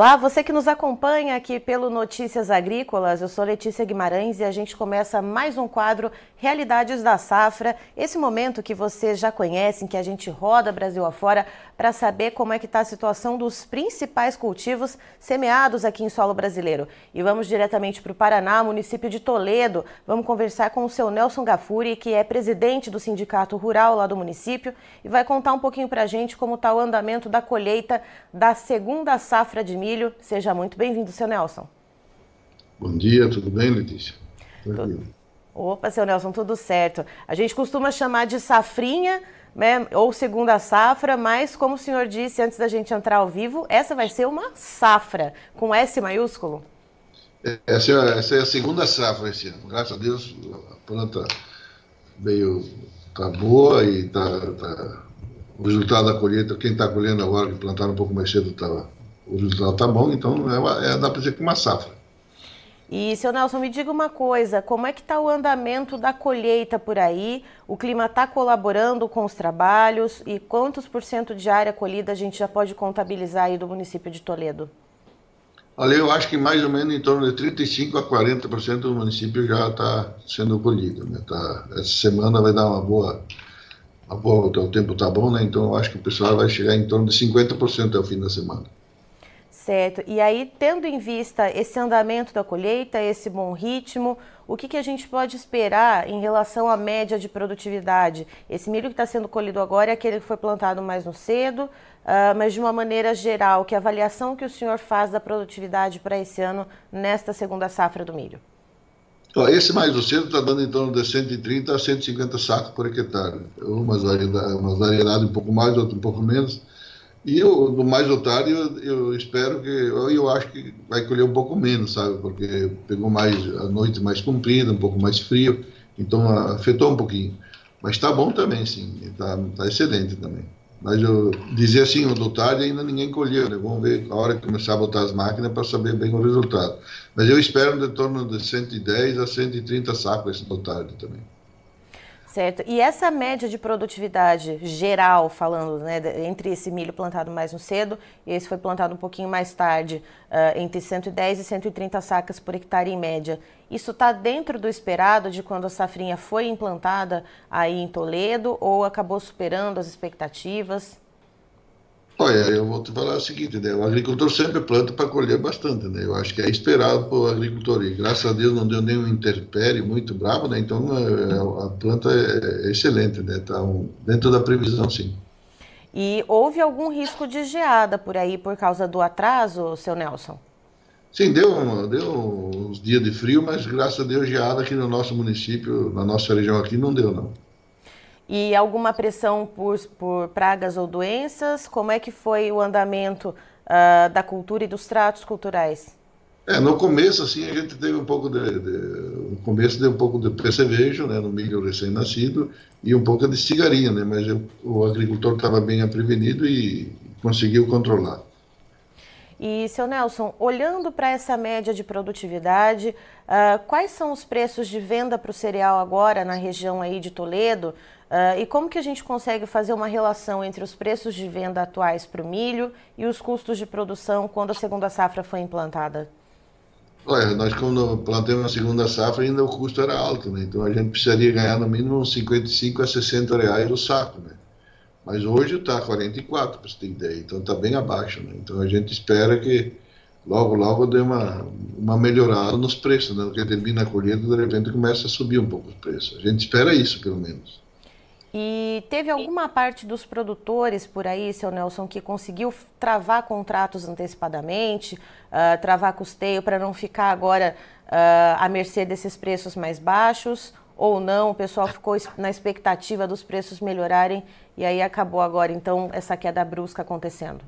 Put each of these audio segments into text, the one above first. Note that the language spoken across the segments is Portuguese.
Olá, você que nos acompanha aqui pelo Notícias Agrícolas, eu sou Letícia Guimarães e a gente começa mais um quadro Realidades da Safra. Esse momento que vocês já conhecem, que a gente roda Brasil afora para saber como é que está a situação dos principais cultivos semeados aqui em solo brasileiro. E vamos diretamente para o Paraná, município de Toledo. Vamos conversar com o seu Nelson Gafuri, que é presidente do Sindicato Rural lá do município, e vai contar um pouquinho para a gente como está o andamento da colheita da segunda safra de milho. Seja muito bem-vindo, seu Nelson. Bom dia, tudo bem, Letícia? Tudo. Opa, seu Nelson, tudo certo. A gente costuma chamar de safrinha, né, ou segunda safra, mas como o senhor disse antes da gente entrar ao vivo, essa vai ser uma safra, com S maiúsculo. Essa é, essa é a segunda safra esse ano. Graças a Deus, a planta veio, tá boa e tá, tá o resultado da colheita, quem está colhendo agora, que plantaram um pouco mais cedo, tá, o resultado está bom, então é, uma, é, dá para dizer que é uma safra. E, seu Nelson, me diga uma coisa, como é que está o andamento da colheita por aí? O clima está colaborando com os trabalhos e quantos por cento de área colhida a gente já pode contabilizar aí do município de Toledo? Olha, eu acho que mais ou menos em torno de 35% a 40% do município já está sendo colhido. Né? Tá, essa semana vai dar uma boa, uma boa, o tempo está bom, né? então eu acho que o pessoal vai chegar em torno de 50% ao fim da semana. Certo. E aí, tendo em vista esse andamento da colheita, esse bom ritmo, o que, que a gente pode esperar em relação à média de produtividade? Esse milho que está sendo colhido agora é aquele que foi plantado mais no cedo, uh, mas de uma maneira geral, que avaliação que o senhor faz da produtividade para esse ano nesta segunda safra do milho? Esse mais no cedo está dando em torno de 130 a 150 sacos por hectare. Umas variedades um pouco mais, outras um pouco menos e eu, no mais otário, eu, eu, espero que. Eu, eu acho que vai colher um pouco menos, sabe? Porque pegou mais a noite mais comprida, um pouco mais frio, então afetou um pouquinho. Mas está bom também, sim. Está tá excelente também. Mas eu dizer assim, o do ainda ninguém colheu, né? Vamos ver a hora que começar a botar as máquinas para saber bem o resultado. Mas eu espero de torno de 110 a 130 sacos esse do também. Certo. E essa média de produtividade geral, falando né, entre esse milho plantado mais no cedo e esse foi plantado um pouquinho mais tarde, uh, entre 110 e 130 sacas por hectare em média, isso está dentro do esperado de quando a safrinha foi implantada aí em Toledo ou acabou superando as expectativas? Olha, eu vou te falar o seguinte, né? O agricultor sempre planta para colher bastante, né? Eu acho que é esperado para o agricultor. E graças a Deus não deu nenhum interpério muito bravo, né? Então a, a planta é, é excelente, né? Está um, dentro da previsão, sim. E houve algum risco de geada por aí por causa do atraso, seu Nelson? Sim, deu, deu uns dias de frio, mas graças a Deus geada aqui no nosso município, na nossa região aqui, não deu, não. E alguma pressão por, por pragas ou doenças? Como é que foi o andamento uh, da cultura e dos tratos culturais? É, no começo, assim, a gente teve um pouco de, de no começo deu um pouco de percevejo, né, no milho recém-nascido, e um pouco de cigarinha, né, mas eu, o agricultor estava bem prevenido e conseguiu controlar. E, seu Nelson, olhando para essa média de produtividade, uh, quais são os preços de venda para o cereal agora na região aí de Toledo? Uh, e como que a gente consegue fazer uma relação entre os preços de venda atuais para o milho e os custos de produção quando a segunda safra foi implantada? Olha, nós quando plantamos a segunda safra ainda o custo era alto, né? Então a gente precisaria ganhar no mínimo uns 55 a 60 reais o saco, né? Mas hoje está 44, para você ter ideia, então está bem abaixo, né? Então a gente espera que logo, logo dê uma, uma melhorada nos preços, né? Porque termina a colheita, de repente começa a subir um pouco os preços. A gente espera isso, pelo menos. E teve alguma parte dos produtores por aí, seu Nelson, que conseguiu travar contratos antecipadamente, uh, travar custeio para não ficar agora uh, à mercê desses preços mais baixos? Ou não? O pessoal ficou na expectativa dos preços melhorarem e aí acabou agora, então, essa queda brusca acontecendo?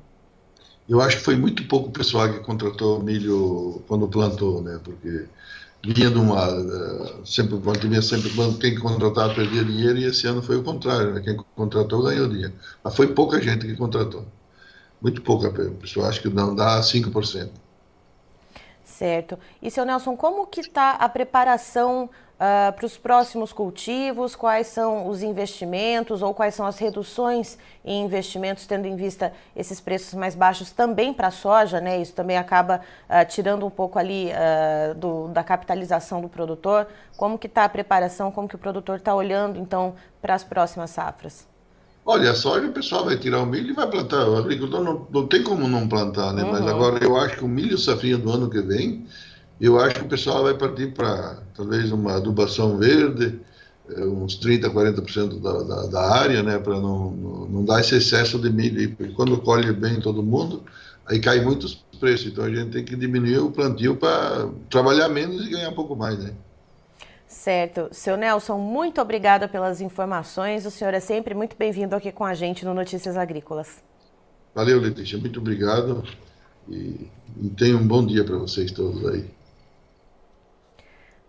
Eu acho que foi muito pouco o pessoal que contratou milho quando plantou, né? Porque vinha de uma. Eh, sempre, vinha sempre quando quem contratava perdia dinheiro e esse ano foi o contrário, né? Quem contratou ganhou dinheiro. Mas foi pouca gente que contratou. Muito pouca pessoa, acho que não dá 5%. Certo. E, seu Nelson, como que está a preparação uh, para os próximos cultivos, quais são os investimentos ou quais são as reduções em investimentos, tendo em vista esses preços mais baixos também para a soja, né? Isso também acaba uh, tirando um pouco ali uh, do, da capitalização do produtor. Como que está a preparação, como que o produtor está olhando, então, para as próximas safras? Olha, a soja o pessoal vai tirar o milho e vai plantar. O agricultor não, não tem como não plantar, né? Uhum. Mas agora eu acho que o milho safrinha do ano que vem eu acho que o pessoal vai partir para talvez uma adubação verde, eh, uns 30%, 40% da, da, da área, né, para não, não, não, dar esse excesso de milho. Porque quando colhe bem todo mundo, aí cai muitos preços. Então a gente tem que diminuir o plantio para trabalhar menos e ganhar um pouco mais, né? Certo. Seu Nelson, muito obrigada pelas informações. O senhor é sempre muito bem-vindo aqui com a gente no Notícias Agrícolas. Valeu, Letícia. Muito obrigado. E, e tenha um bom dia para vocês todos aí.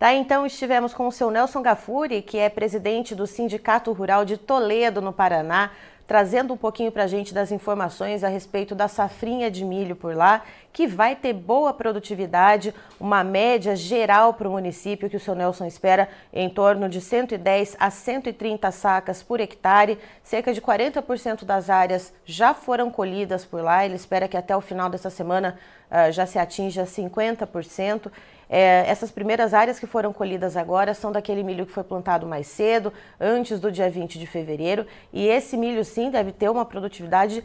Tá, então estivemos com o seu Nelson Gafuri, que é presidente do Sindicato Rural de Toledo, no Paraná, trazendo um pouquinho para a gente das informações a respeito da safrinha de milho por lá, que vai ter boa produtividade, uma média geral para o município que o seu Nelson espera em torno de 110 a 130 sacas por hectare. Cerca de 40% das áreas já foram colhidas por lá. Ele espera que até o final dessa semana uh, já se atinja 50%. É, essas primeiras áreas que foram colhidas agora são daquele milho que foi plantado mais cedo, antes do dia 20 de fevereiro, e esse milho sim deve ter uma produtividade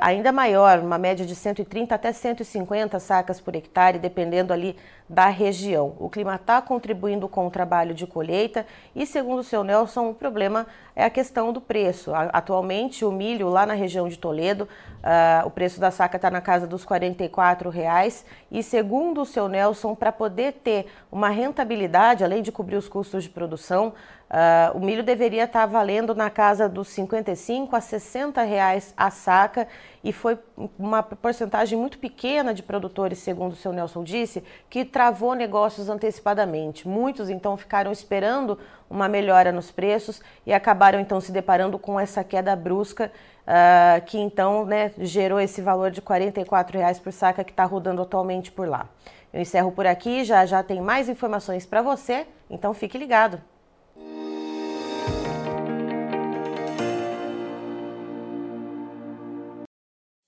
ainda maior, uma média de 130 até 150 sacas por hectare, dependendo ali da região. O clima está contribuindo com o trabalho de colheita e, segundo o seu Nelson, o problema é a questão do preço. Atualmente, o milho lá na região de Toledo, uh, o preço da saca está na casa dos 44 reais, e, segundo o seu Nelson, para poder ter uma rentabilidade, além de cobrir os custos de produção, Uh, o milho deveria estar valendo na casa dos 55 a 60 reais a saca e foi uma porcentagem muito pequena de produtores, segundo o seu Nelson disse, que travou negócios antecipadamente. Muitos então ficaram esperando uma melhora nos preços e acabaram então se deparando com essa queda brusca uh, que então né, gerou esse valor de 44 reais por saca que está rodando atualmente por lá. Eu encerro por aqui, já já tem mais informações para você, então fique ligado.